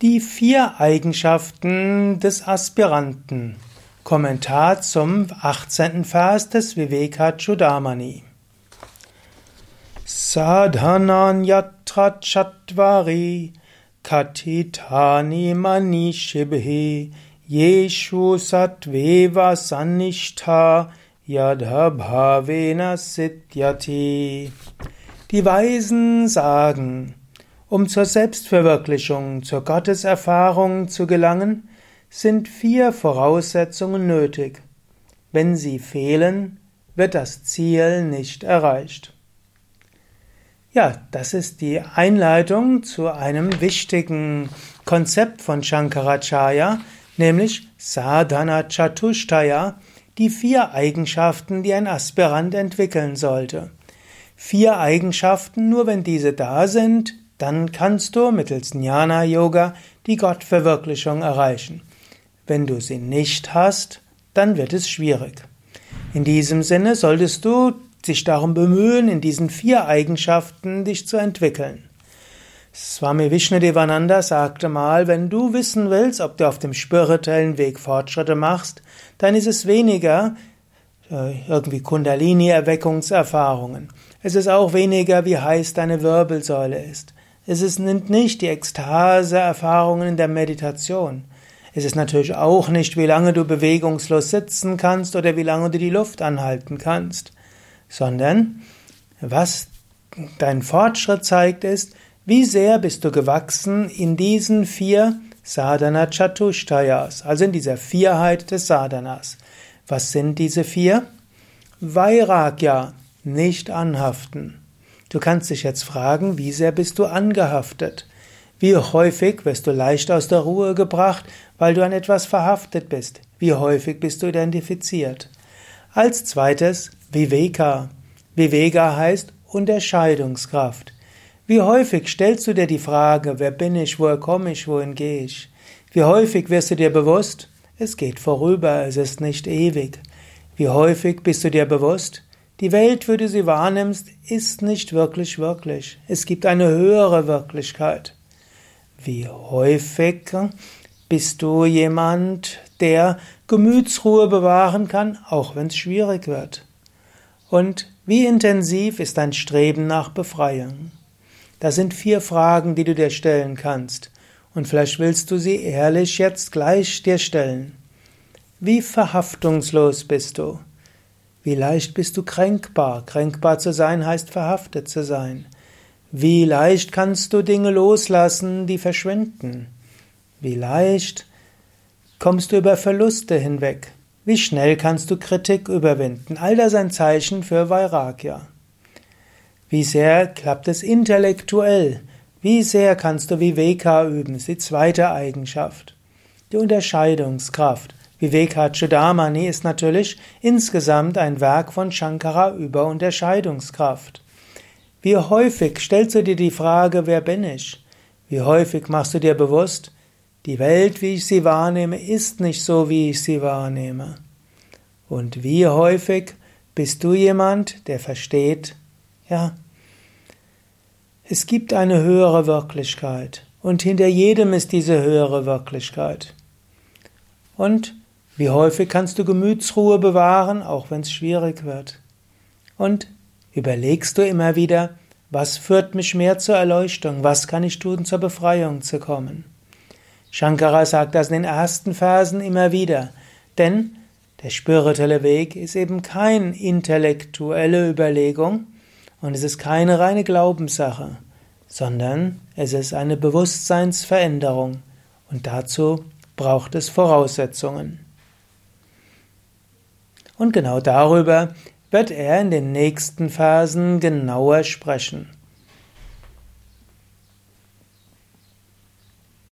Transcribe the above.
Die vier Eigenschaften des Aspiranten. Kommentar zum 18. Vers des Vivekachudamani. Sadhanan yatra chatvari katitani manishibhi yeshu satveva sannishtha yadha bhavena. Die Weisen sagen, um zur Selbstverwirklichung, zur Gotteserfahrung zu gelangen, sind vier Voraussetzungen nötig. Wenn sie fehlen, wird das Ziel nicht erreicht. Ja, das ist die Einleitung zu einem wichtigen Konzept von Shankaracharya, nämlich Sadhana Chatushtaya, die vier Eigenschaften, die ein Aspirant entwickeln sollte. Vier Eigenschaften, nur wenn diese da sind, dann kannst du mittels Jnana Yoga die Gottverwirklichung erreichen. Wenn du sie nicht hast, dann wird es schwierig. In diesem Sinne solltest du dich darum bemühen, in diesen vier Eigenschaften dich zu entwickeln. Swami Vishnudevananda sagte mal, wenn du wissen willst, ob du auf dem spirituellen Weg Fortschritte machst, dann ist es weniger äh, irgendwie Kundalini-Erweckungserfahrungen. Es ist auch weniger, wie heiß deine Wirbelsäule ist. Es ist nicht die Ekstase-Erfahrungen in der Meditation. Es ist natürlich auch nicht, wie lange du bewegungslos sitzen kannst oder wie lange du die Luft anhalten kannst, sondern was dein Fortschritt zeigt, ist, wie sehr bist du gewachsen in diesen vier Sadhana Chatushtayas, also in dieser Vierheit des Sadhanas. Was sind diese vier? Vairagya, nicht anhaften. Du kannst dich jetzt fragen, wie sehr bist du angehaftet? Wie häufig wirst du leicht aus der Ruhe gebracht, weil du an etwas verhaftet bist? Wie häufig bist du identifiziert? Als zweites Viveka. Viveka heißt Unterscheidungskraft. Wie häufig stellst du dir die Frage, wer bin ich, woher komme ich, wohin gehe ich? Wie häufig wirst du dir bewusst, es geht vorüber, es ist nicht ewig. Wie häufig bist du dir bewusst, die Welt, wie du sie wahrnimmst, ist nicht wirklich wirklich. Es gibt eine höhere Wirklichkeit. Wie häufig bist du jemand, der Gemütsruhe bewahren kann, auch wenn es schwierig wird? Und wie intensiv ist dein Streben nach Befreiung? Das sind vier Fragen, die du dir stellen kannst. Und vielleicht willst du sie ehrlich jetzt gleich dir stellen. Wie verhaftungslos bist du? Wie leicht bist du kränkbar? Kränkbar zu sein heißt verhaftet zu sein. Wie leicht kannst du Dinge loslassen, die verschwinden? Wie leicht kommst du über Verluste hinweg? Wie schnell kannst du Kritik überwinden? All das ein Zeichen für Vairagya. Wie sehr klappt es intellektuell? Wie sehr kannst du Viveka üben? Das ist die zweite Eigenschaft. Die Unterscheidungskraft. Vivekachudamani ist natürlich insgesamt ein Werk von Shankara über Unterscheidungskraft. Wie häufig stellst du dir die Frage, wer bin ich? Wie häufig machst du dir bewusst, die Welt, wie ich sie wahrnehme, ist nicht so, wie ich sie wahrnehme? Und wie häufig bist du jemand, der versteht, ja, es gibt eine höhere Wirklichkeit und hinter jedem ist diese höhere Wirklichkeit. Und wie häufig kannst du Gemütsruhe bewahren, auch wenn es schwierig wird? Und überlegst du immer wieder, was führt mich mehr zur Erleuchtung? Was kann ich tun, zur Befreiung zu kommen? Shankara sagt das in den ersten Versen immer wieder, denn der spirituelle Weg ist eben keine intellektuelle Überlegung und es ist keine reine Glaubenssache, sondern es ist eine Bewusstseinsveränderung und dazu braucht es Voraussetzungen. Und genau darüber wird er in den nächsten Versen genauer sprechen.